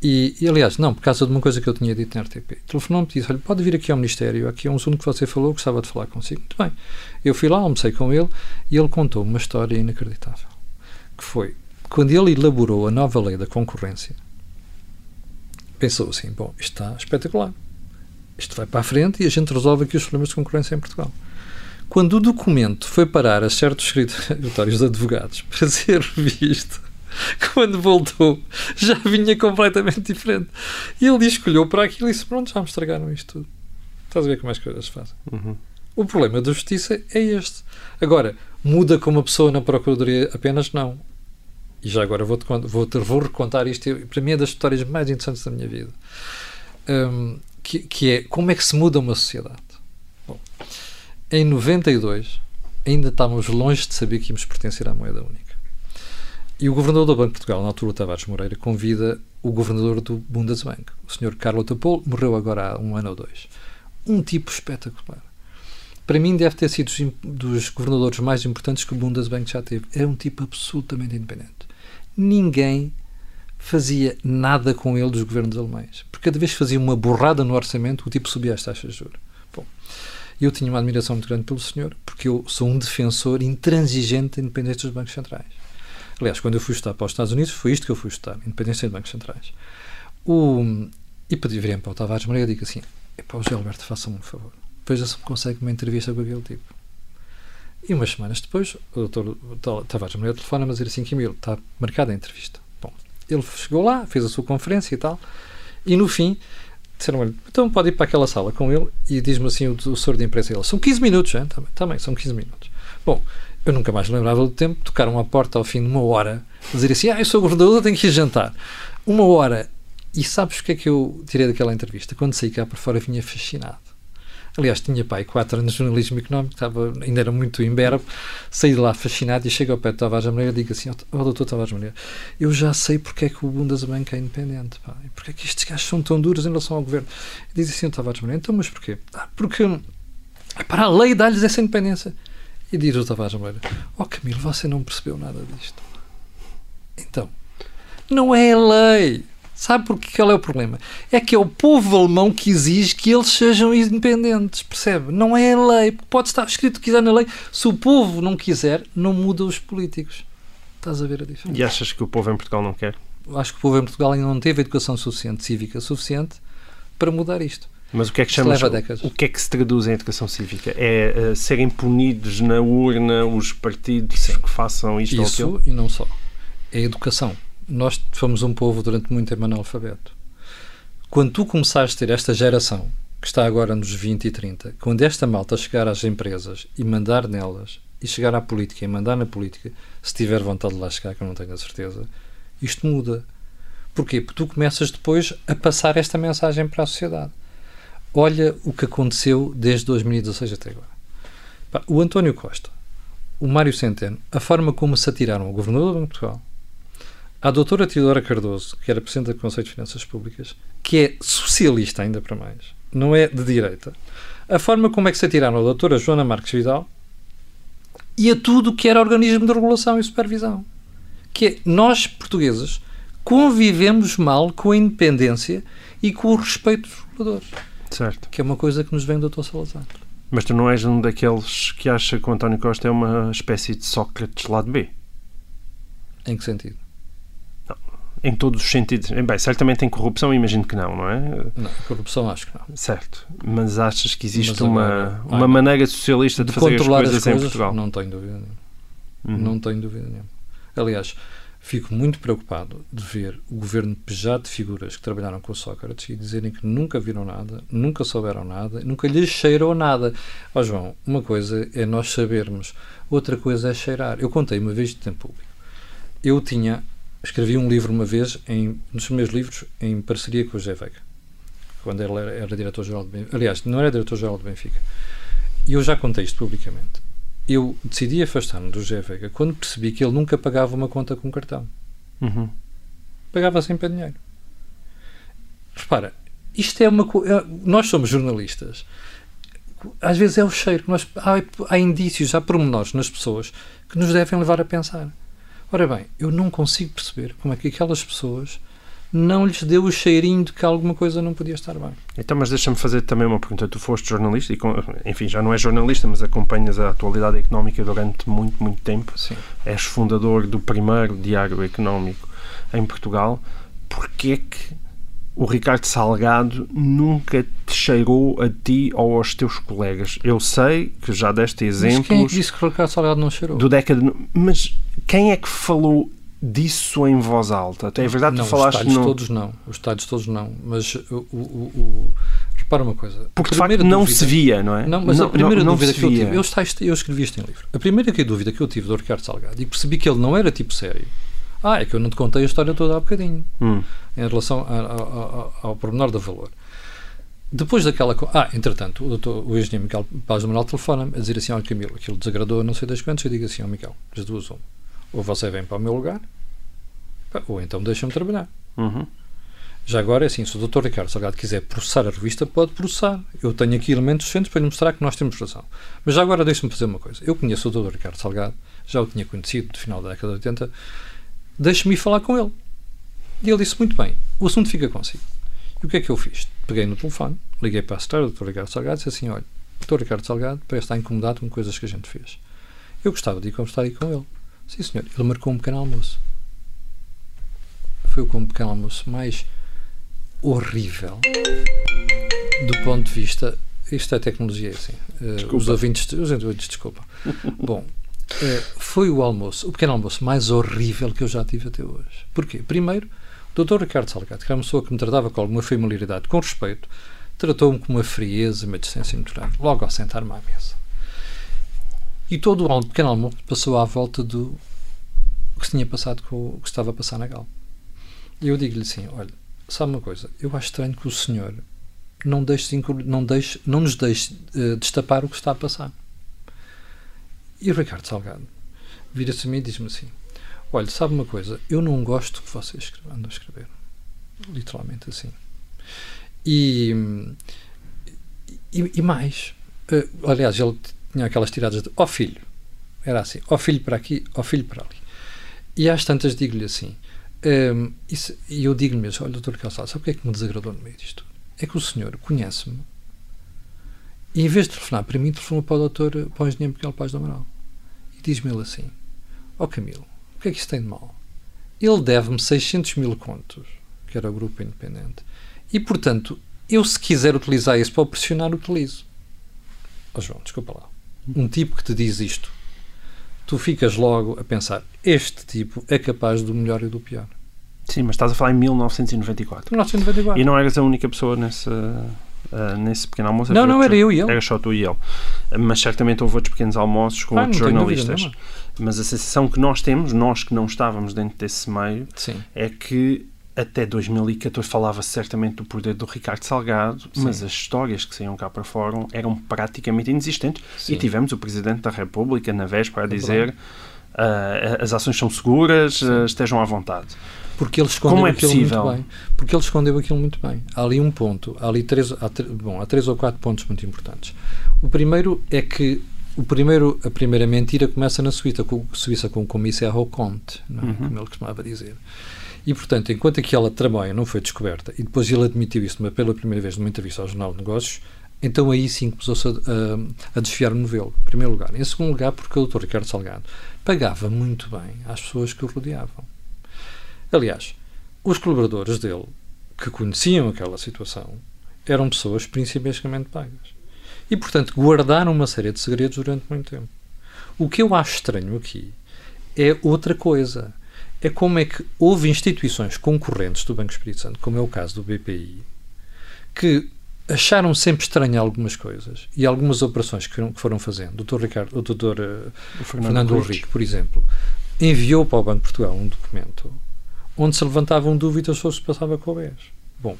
E, e, aliás, não, por causa de uma coisa que eu tinha dito na RTP. Telefonou-me e disse: Olha, pode vir aqui ao Ministério, aqui é um assunto que você falou, gostava de falar consigo. Muito bem. Eu fui lá, almocei com ele e ele contou uma história inacreditável. Que foi quando ele elaborou a nova lei da concorrência, pensou assim: bom, isto está espetacular. Isto vai para a frente e a gente resolve aqui os problemas de concorrência em Portugal. Quando o documento foi parar a certos escritórios de advogados para ser revisto, quando voltou, já vinha completamente diferente. E ele escolheu para aquilo e disse: Pronto, já me estragaram isto tudo. Estás a ver como as coisas se fazem. Uhum. O problema da justiça é este. Agora, Muda como uma pessoa na Procuradoria? Apenas não. E já agora vou-te vou, -te, vou recontar isto, para mim é das histórias mais interessantes da minha vida. Um, que, que, é como é que se muda uma sociedade. Bom, em 92, ainda estávamos longe de saber que íamos pertencer à moeda única. E o governador do Banco de Portugal, na altura, Tavares Moreira, convida o governador do Bundesbank, o Sr. Carlo Topol, morreu agora há um ano ou dois. Um tipo espetacular. Para mim, deve ter sido dos governadores mais importantes que o Bundesbank já teve. Era um tipo absolutamente independente. Ninguém fazia nada com ele dos governos alemães. Porque cada vez que fazia uma borrada no orçamento, o tipo subia as taxas de juros. Bom, eu tinha uma admiração muito grande pelo senhor, porque eu sou um defensor intransigente da independência dos bancos centrais. Aliás, quando eu fui estudar para os Estados Unidos, foi isto que eu fui estudar, independência dos bancos centrais. O, e pedi para o Tavares Moreira e digo assim, José Alberto, faça-me um favor. Veja se consegue uma entrevista com aquele tipo. E umas semanas depois, o doutor Tavares Moreira telefona-me a dizer assim, Camilo, está marcada a entrevista. Bom, ele chegou lá, fez a sua conferência e tal, e no fim disseram-lhe, então pode ir para aquela sala com ele e diz-me assim o, o senhor de imprensa ele, são 15 minutos, hein? Também, também, são 15 minutos. Bom, eu nunca mais lembrava do tempo, tocaram a porta ao fim de uma hora, dizer assim, ah, eu sou governador, tenho que ir jantar. Uma hora. E sabes o que é que eu tirei daquela entrevista? Quando saí cá para fora vinha fascinado. Aliás, tinha pai quatro anos de jornalismo económico, estava, ainda era muito imberbe, saí de lá fascinado e chego ao pé de Tavares Moreira e digo assim, ó oh, doutor Tavares Moreira, eu já sei porque é que o Bundesbank é independente, pá, e porque é que estes gajos são tão duros em relação ao governo. E diz assim Tavares Moreira, então mas porquê? Ah, porque para a lei dá-lhes essa independência. E diz o Tavares Moreira, ó oh, Camilo, você não percebeu nada disto. Então, não é a lei. Sabe porque qual é o problema? É que é o povo alemão que exige que eles sejam independentes, percebe? Não é a lei. Pode estar escrito o que quiser na lei. Se o povo não quiser, não muda os políticos. Estás a ver a diferença? E achas que o povo em Portugal não quer? Acho que o povo em Portugal ainda não teve educação suficiente, cívica suficiente, para mudar isto. Mas o que é que chamas, o que é que se traduz em educação cívica? É uh, serem punidos na urna os partidos Sim. que façam isto Isso, ou aquilo? e não só. É educação nós fomos um povo durante muito tempo analfabeto. Quando tu começaste a ter esta geração, que está agora nos 20 e 30, quando esta malta chegar às empresas e mandar nelas, e chegar à política e mandar na política, se tiver vontade de lá chegar, que eu não tenho a certeza, isto muda. Porquê? Porque tu começas depois a passar esta mensagem para a sociedade. Olha o que aconteceu desde 2016 até agora. O António Costa, o Mário Centeno, a forma como se atiraram ao Governador do de Portugal, à doutora Teodora Cardoso, que era Presidente do Conselho de Finanças Públicas, que é socialista ainda para mais, não é de direita, a forma como é que se atiraram a doutora Joana Marques Vidal e a tudo que era organismo de regulação e supervisão. Que é, nós, portugueses, convivemos mal com a independência e com o respeito dos reguladores. Certo. Que é uma coisa que nos vem do Dr. Salazar. Mas tu não és um daqueles que acha que o António Costa é uma espécie de Sócrates lado B? Em que sentido? Em todos os sentidos. Bem, certamente tem corrupção, imagino que não, não é? Não, corrupção acho que não. Certo. Mas achas que existe uma, uma maneira socialista de, de fazer as coisas, as coisas, em Portugal? Não tenho dúvida nenhuma. Uhum. Não tenho dúvida nenhuma. Aliás, fico muito preocupado de ver o governo pejado de figuras que trabalharam com o Sócrates e dizerem que nunca viram nada, nunca souberam nada, nunca lhes cheirou nada. Ó oh, João, uma coisa é nós sabermos, outra coisa é cheirar. Eu contei uma vez de tempo público. Eu tinha escrevi um livro uma vez, em, nos meus livros, em parceria com o José Veiga, quando ele era, era diretor-geral de Benfica. Aliás, não era diretor-geral de Benfica. E eu já contei isto publicamente. Eu decidi afastar-me do José Veiga quando percebi que ele nunca pagava uma conta com cartão. Uhum. Pagava sempre a dinheiro. Repara, isto é uma coisa. Nós somos jornalistas. Às vezes é o cheiro. Nós, há, há indícios, há pormenores nas pessoas que nos devem levar a pensar. Ora bem, eu não consigo perceber como é que aquelas pessoas não lhes deu o cheirinho de que alguma coisa não podia estar bem. Então, mas deixa-me fazer também uma pergunta. Tu foste jornalista e, enfim, já não és jornalista, mas acompanhas a atualidade económica durante muito, muito tempo. Sim. És fundador do primeiro diário económico em Portugal. Porquê que o Ricardo Salgado nunca te cheirou a ti ou aos teus colegas? Eu sei que já deste exemplos. Mas quem é que disse que o Ricardo Salgado não cheirou? Do década. Mas quem é que falou disso em voz alta? É verdade não, que falaste os estádios todos não. Os estádios todos não. Mas o, o, o Repara uma coisa. Porque de facto não dúvida, se via, não é? Não, mas não, a primeira não, dúvida que eu tive, eu, eu escrevi isto em livro. A primeira que dúvida que eu tive do Ricardo Salgado e percebi que ele não era tipo sério. Ah, é que eu não te contei a história toda há bocadinho hum. em relação a, a, a, ao pormenor do valor. Depois daquela. Ah, entretanto, o, doutor, o engenheiro Miguel Paz do Manuel telefona-me a dizer assim: Olha, Camilo, aquilo desagradou não sei das quantas. Eu digo assim: Ó, oh, Miguel, das duas, uma. Ou você vem para o meu lugar, ou então deixa-me trabalhar. Uhum. Já agora, é assim, se o Dr. Ricardo Salgado quiser processar a revista, pode processar. Eu tenho aqui elementos suficientes para lhe mostrar que nós temos razão. Mas já agora, deixe-me fazer uma coisa. Eu conheço o Dr. Ricardo Salgado, já o tinha conhecido no final da década de 80. Deixe-me ir falar com ele. E ele disse: Muito bem, o assunto fica consigo. E o que é que eu fiz? Peguei no telefone, liguei para a secretária do Dr. Ricardo Salgado e disse assim: Olha, o Dr. Ricardo Salgado parece estar incomodado com coisas que a gente fez. Eu gostava de ir conversar aí com ele. Sim, senhor. Ele marcou um pequeno almoço. Foi o pequeno almoço mais horrível do ponto de vista. Isto é tecnologia, assim. Uh, os ouvintes, os ouvintes desculpa. Bom, uh, foi o almoço, o pequeno almoço mais horrível que eu já tive até hoje. Porquê? Primeiro, o Dr. Ricardo Salgado, que era uma pessoa que me tratava com alguma familiaridade, com respeito, tratou-me com uma frieza e uma distância grande, logo ao sentar-me à mesa. E todo o pequeno almoço passou à volta do que se tinha passado com o que estava a passar na Gal. E eu digo-lhe assim: olha, sabe uma coisa? Eu acho estranho que o senhor não, deixe, não, deixe, não nos deixe uh, destapar o que está a passar. E o Ricardo Salgado vira-se a mim e diz-me assim: Olha, sabe uma coisa? Eu não gosto que vocês andam a escrever. Literalmente assim. E, e, e mais. Uh, aliás, ele tinha aquelas tiradas de ó oh, filho. Era assim: ó oh, filho para aqui, ó oh, filho para ali. E às tantas digo-lhe assim: um, isso, e eu digo-lhe mesmo, olha, doutor Calçado, sabe o que é que me desagradou no meio disto? É que o senhor conhece-me e em vez de telefonar para mim, telefona para o doutor, para o engenheiro Miguel Paz do Amaral. E diz-me ele assim, ó oh, Camilo, o que é que isso tem de mal? Ele deve-me 600 mil contos, que era o grupo independente, e portanto, eu se quiser utilizar isso para pressionar, utilizo. Oh, João, desculpa lá. Um tipo que te diz isto tu ficas logo a pensar: este tipo é capaz do melhor e do pior. Sim, mas estás a falar em 1994. 1994. E não eras a única pessoa nesse, uh, nesse pequeno almoço. Não, não, era eu e ele. Era só tu e ele. Mas certamente houve outros pequenos almoços com ah, outros jornalistas. Mas a sensação que nós temos, nós que não estávamos dentro desse meio, Sim. é que até 2014 falava certamente do poder do Ricardo Salgado, Sim. mas as histórias que saíam cá para fora eram praticamente inexistentes. Sim. E tivemos o Presidente da República na véspera a dizer uh, as ações são seguras, uh, estejam à vontade. Porque ele escondeu Como é aquilo possível? muito bem. Porque ele escondeu aquilo muito bem. Há ali um ponto, há ali três, há, bom, há três ou quatro pontos muito importantes. O primeiro é que o primeiro, a primeira mentira começa na Suíça, com, Suíça com o comissário Roconte, é? uhum. como ele costumava dizer. E, portanto, enquanto aquela trabalho não foi descoberta e depois ele admitiu isso pela primeira vez numa entrevista ao Jornal de Negócios, então aí sim começou-se a, a, a, desfiar o novelo, em primeiro lugar. Em segundo lugar, porque o Dr. Ricardo Salgado pagava muito bem às pessoas que o rodeavam. Aliás, os colaboradores dele, que conheciam aquela situação, eram pessoas principalmente pagas. E, portanto, guardaram uma série de segredos durante muito tempo. O que eu acho estranho aqui é outra coisa é como é que houve instituições concorrentes do Banco Espírito Santo, como é o caso do BPI, que acharam sempre estranho algumas coisas e algumas operações que foram fazendo. O Dr. Ricardo, o Dr. Eh, o Fernando, Fernando Henrique, por exemplo, enviou para o Banco de Portugal um documento onde se levantavam dúvidas sobre o que se passava com o BES. Bom,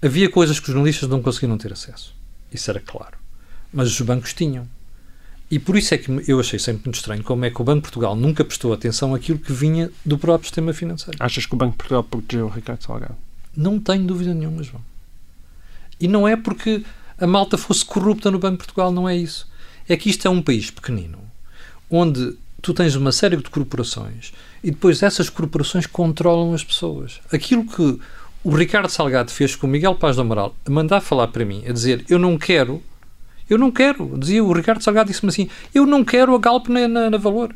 havia coisas que os jornalistas não conseguiam ter acesso. Isso era claro. Mas os bancos tinham. E por isso é que eu achei sempre muito estranho como é que o Banco de Portugal nunca prestou atenção àquilo que vinha do próprio sistema financeiro. Achas que o Banco de Portugal protegeu o Ricardo Salgado? Não tenho dúvida nenhuma, João. E não é porque a malta fosse corrupta no Banco de Portugal, não é isso. É que isto é um país pequenino, onde tu tens uma série de corporações e depois essas corporações controlam as pessoas. Aquilo que o Ricardo Salgado fez com o Miguel Paz do Amaral, a mandar falar para mim, a dizer eu não quero eu não quero. Dizia o Ricardo Salgado, disse-me assim: Eu não quero a Galp na, na, na, Valor.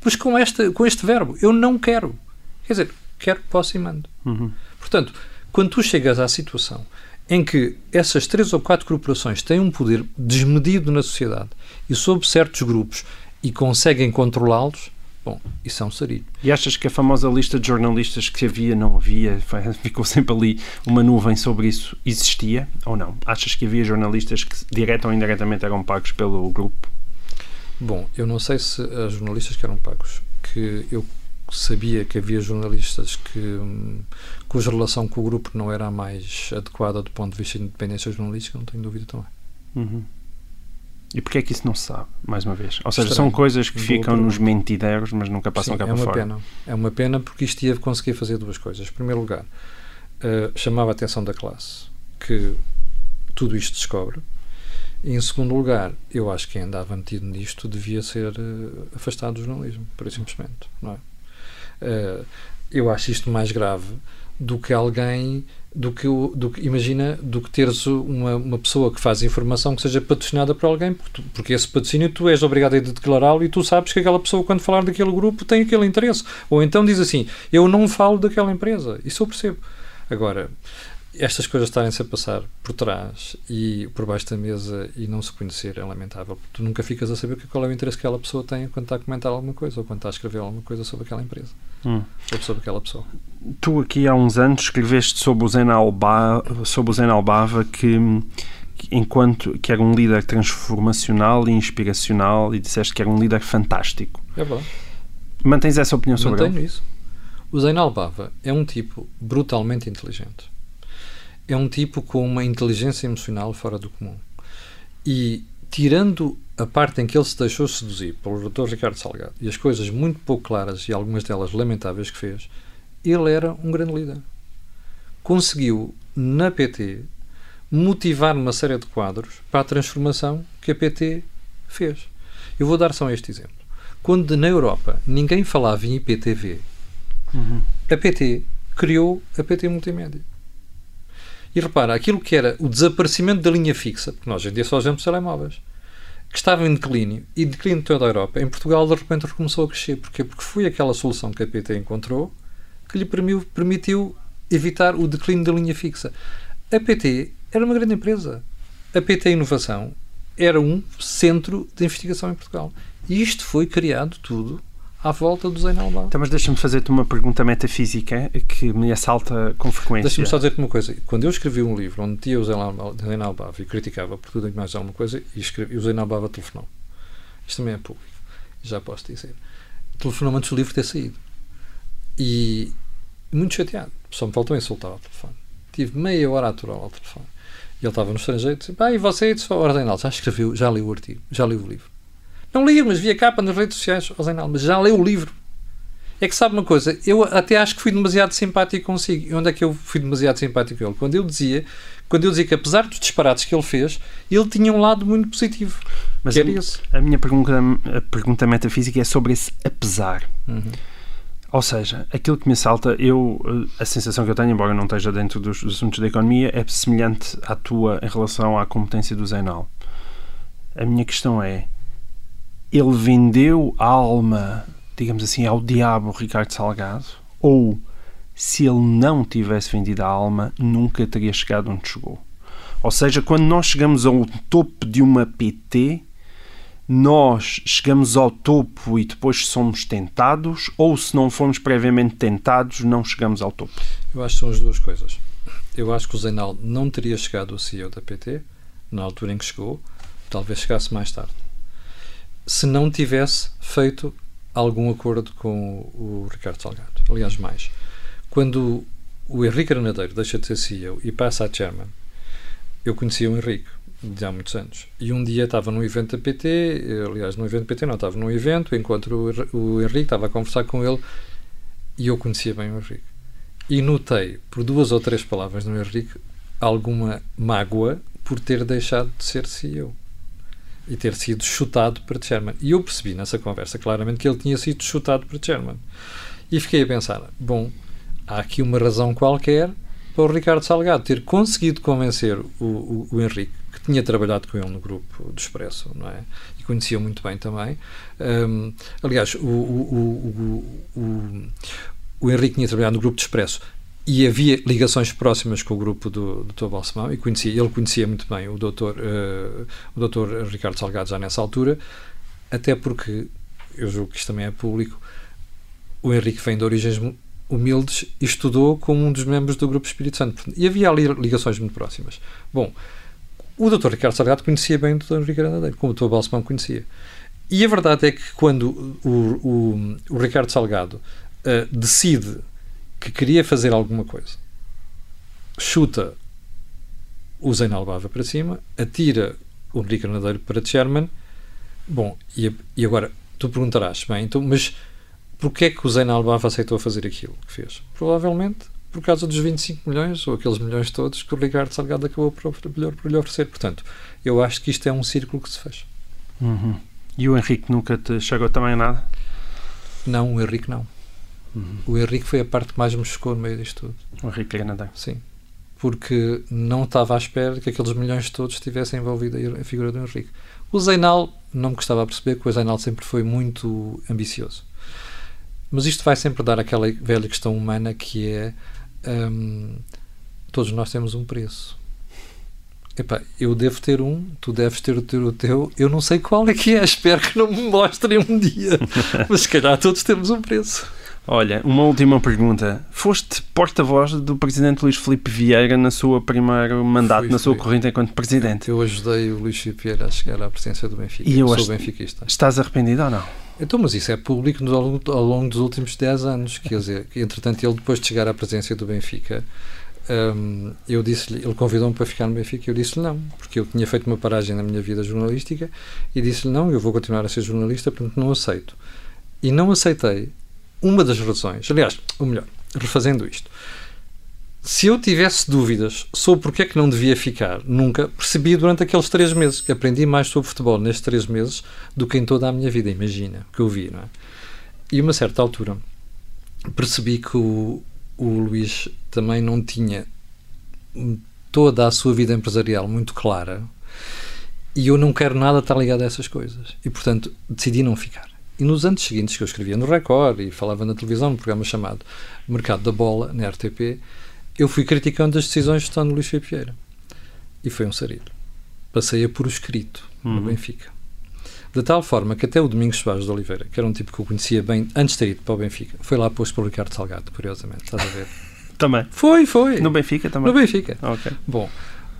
Pois com este, com este verbo, eu não quero. Quer dizer, quero, posso e mando. Uhum. Portanto, quando tu chegas à situação em que essas três ou quatro corporações têm um poder desmedido na sociedade e sobre certos grupos e conseguem controlá-los, Bom, isso é um sarilho. E achas que a famosa lista de jornalistas que havia, não havia, ficou sempre ali uma nuvem sobre isso, existia ou não? Achas que havia jornalistas que, direta ou indiretamente, eram pagos pelo grupo? Bom, eu não sei se as jornalistas que eram pagos, que eu sabia que havia jornalistas que, hum, cuja relação com o grupo não era a mais adequada do ponto de vista de independência jornalística, não tenho dúvida também. Uhum. E porquê é que isso não se sabe, mais uma vez? Ou seja, Estranho. são coisas que ficam nos mentideiros, mas nunca passam Sim, cá é para uma fora. Pena. É uma pena porque isto ia conseguir fazer duas coisas. Em primeiro lugar, uh, chamava a atenção da classe que tudo isto descobre. E, em segundo lugar, eu acho que quem andava metido nisto devia ser uh, afastado do jornalismo, por simplesmente. Não é? Uh, eu acho isto mais grave do que alguém do que, do que imagina do que teres uma, uma pessoa que faz informação que seja patrocinada por alguém porque, tu, porque esse patrocínio tu és obrigado a declará-lo e tu sabes que aquela pessoa quando falar daquele grupo tem aquele interesse. Ou então diz assim eu não falo daquela empresa. Isso eu percebo. Agora estas coisas estarem-se a passar por trás e por baixo da mesa e não se conhecer é lamentável. Tu nunca ficas a saber qual é o interesse que aquela pessoa tem quando está a comentar alguma coisa ou quando está a escrever alguma coisa sobre aquela empresa hum. ou sobre aquela pessoa. Tu aqui há uns anos escreveste sobre o Zen Albava, sobre o Zen Albava que, enquanto que era um líder transformacional e inspiracional e disseste que era um líder fantástico. É verdade. Mantens essa opinião sobre Mantenho ele? isso. O Zen Albava é um tipo brutalmente inteligente é um tipo com uma inteligência emocional fora do comum. E tirando a parte em que ele se deixou seduzir pelo Dr. Ricardo Salgado e as coisas muito pouco claras e algumas delas lamentáveis que fez, ele era um grande líder. Conseguiu, na PT, motivar uma série de quadros para a transformação que a PT fez. Eu vou dar só este exemplo. Quando na Europa ninguém falava em IPTV, uhum. a PT criou a PT Multimédia. E repara, aquilo que era o desaparecimento da linha fixa, porque nós hoje em dia só usamos telemóveis, que estava em declínio, e declínio de toda a Europa, em Portugal de repente recomeçou a crescer. Porquê? Porque foi aquela solução que a PT encontrou que lhe permitiu, evitar o declínio da linha fixa. A PT era uma grande empresa. A PT Inovação era um centro de investigação em Portugal. E isto foi criado tudo à volta do Zain Albaf. Então, mas deixa-me fazer-te uma pergunta metafísica que me assalta com frequência. Deixa-me só dizer-te uma coisa. Quando eu escrevi um livro onde tinha o Zain Albaf e criticava por tudo e mais alguma coisa, e, escrevi, e o telefonou. Isto também é público, já posso dizer. Telefonou antes do livro ter saído. E muito chateado. Só me faltou insultar ao telefone. Tive meia hora a aturar ao telefone. E ele estava no estrangeiro e disse: Pá, e você, disse, Ordem já escreveu, já li o artigo, já li o livro. Não li, mas vi a capa nas redes sociais. Oh, Zainal, mas já leu o livro. É que sabe uma coisa, eu até acho que fui demasiado simpático consigo. E onde é que eu fui demasiado simpático com ele? Quando eu dizia, quando eu dizia que apesar dos disparates que ele fez, ele tinha um lado muito positivo. Mas a, a, minha pergunta, a pergunta metafísica é sobre esse apesar. Uhum. Ou seja, aquilo que me salta, eu, a sensação que eu tenho, embora não esteja dentro dos, dos assuntos da economia, é semelhante à tua em relação à competência do Zainal. A minha questão é, ele vendeu a alma, digamos assim, ao diabo Ricardo Salgado, ou se ele não tivesse vendido a alma, nunca teria chegado onde chegou. Ou seja, quando nós chegamos ao topo de uma PT, nós chegamos ao topo e depois somos tentados, ou se não formos previamente tentados, não chegamos ao topo? Eu acho que são as duas coisas. Eu acho que o Zeinal não teria chegado ao CEO da PT, na altura em que chegou, talvez chegasse mais tarde se não tivesse feito algum acordo com o Ricardo Salgado. Aliás, mais. Quando o Henrique Granadeiro deixa de ser CEO e passa a chairman, eu conhecia o Henrique de há muitos anos. E um dia estava num evento da PT, aliás, num evento da PT não, estava num evento, enquanto o Henrique estava a conversar com ele e eu conhecia bem o Henrique. E notei, por duas ou três palavras no Henrique, alguma mágoa por ter deixado de ser CEO e ter sido chutado para chairman. E eu percebi nessa conversa claramente que ele tinha sido chutado para chairman. E fiquei a pensar: bom, há aqui uma razão qualquer para o Ricardo Salgado ter conseguido convencer o, o, o Henrique, que tinha trabalhado com ele no grupo do Expresso, não é? E conhecia muito bem também. Um, aliás, o, o, o, o Henrique tinha trabalhado no grupo do Expresso e havia ligações próximas com o grupo do Dr. Balsemão e conhecia, ele conhecia muito bem o Dr. Uh, o Dr. Ricardo Salgado já nessa altura, até porque eu julgo que isto também é público. o Henrique vem de origens humildes e estudou como um dos membros do Grupo Espírito Santo. E havia ali ligações muito próximas. Bom, o Dr. Ricardo Salgado conhecia bem o Dr. Henrique Grandadeiro, como o Dr. Balsemão conhecia. E a verdade é que quando o, o, o Ricardo Salgado uh, decide que queria fazer alguma coisa, chuta o Zeinal Bava para cima, atira o Henrique Granadeiro para chairman. Bom, e, e agora tu perguntarás, bem, então, mas porquê é que o Zeinal Bava aceitou fazer aquilo que fez? Provavelmente por causa dos 25 milhões, ou aqueles milhões todos que o Ricardo Salgado acabou por, por lhe oferecer. Portanto, eu acho que isto é um círculo que se fecha. Uhum. E o Henrique nunca te chegou também a nada? Não, o Henrique não. Uhum. O Henrique foi a parte que mais me chocou no meio disto tudo. O Henrique Granadeiro. Sim. Porque não estava à espera que aqueles milhões todos estivessem envolvidos a figura do Henrique. O Zeinal, não me gostava a perceber que o Zeinal sempre foi muito ambicioso. Mas isto vai sempre dar aquela velha questão humana que é hum, todos nós temos um preço. Epá, eu devo ter um, tu deves ter, ter o teu, eu não sei qual é que é, espero que não me mostrem um dia, mas se calhar todos temos um preço. Olha, uma última pergunta. Foste porta-voz do presidente Luís Filipe Vieira na sua primeiro mandato, fui, na sua corrente enquanto presidente. Eu ajudei o Luís Filipe Vieira a chegar à presidência do Benfica. E eu sou benfiquista. Estás arrependido ou não? Então, mas isso é público ao longo, ao longo dos últimos 10 anos. Quer dizer, entretanto, ele depois de chegar à presidência do Benfica, um, eu disse-lhe, ele convidou-me para ficar no Benfica, eu disse-lhe não, porque eu tinha feito uma paragem na minha vida jornalística e disse-lhe não, eu vou continuar a ser jornalista, portanto não aceito. E não aceitei uma das razões, aliás, ou melhor, refazendo isto, se eu tivesse dúvidas sobre porque é que não devia ficar, nunca percebi durante aqueles três meses que aprendi mais sobre futebol nestes três meses do que em toda a minha vida, imagina, que eu vi, não é? E uma certa altura percebi que o, o Luís também não tinha toda a sua vida empresarial muito clara e eu não quero nada estar ligado a essas coisas. E, portanto, decidi não ficar. E nos anos seguintes, que eu escrevia no Record e falava na televisão, num programa chamado Mercado da Bola, na RTP, eu fui criticando as decisões de de Luís Vieira. E foi um sarilho. Passei a por escrito uhum. no Benfica. De tal forma que até o Domingos Soares de Oliveira, que era um tipo que eu conhecia bem antes de ter ido para o Benfica, foi lá posto pelo Ricardo Salgado, curiosamente, estás a ver? também. Foi, foi. No Benfica também? No Benfica. Ok. Bom,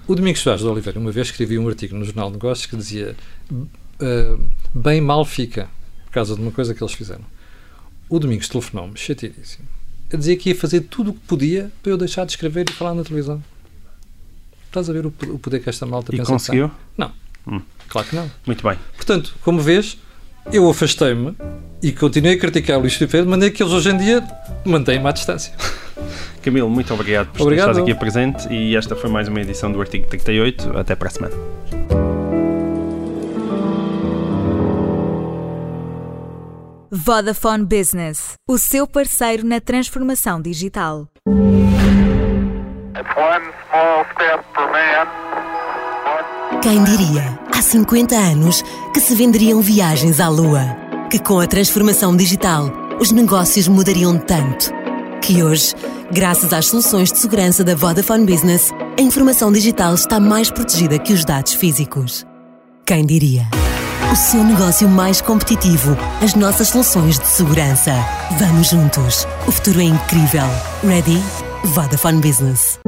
o Domingos Soares de Oliveira, uma vez escrevi um artigo no Jornal de Negócios que dizia uh, bem mal fica, por causa de uma coisa que eles fizeram. O Domingos telefonou-me, chateadíssimo, a dizer que ia fazer tudo o que podia para eu deixar de escrever e falar na televisão. Estás a ver o, poder que esta malta e pensa conseguiu? Não. Hum. Claro que não. Muito bem. Portanto, como vês, eu afastei-me e continuei a criticar o Luís Filipe de maneira que eles hoje em dia mantêm-me à distância. Camilo, muito obrigado por obrigado. estar aqui presente e esta foi mais uma edição do Artigo 38. Até para a semana. Vodafone Business, o seu parceiro na transformação digital. Quem diria, há 50 anos, que se venderiam viagens à Lua? Que com a transformação digital, os negócios mudariam tanto? Que hoje, graças às soluções de segurança da Vodafone Business, a informação digital está mais protegida que os dados físicos. Quem diria? O seu negócio mais competitivo, as nossas soluções de segurança. Vamos juntos. O futuro é incrível. Ready? Vodafone Business.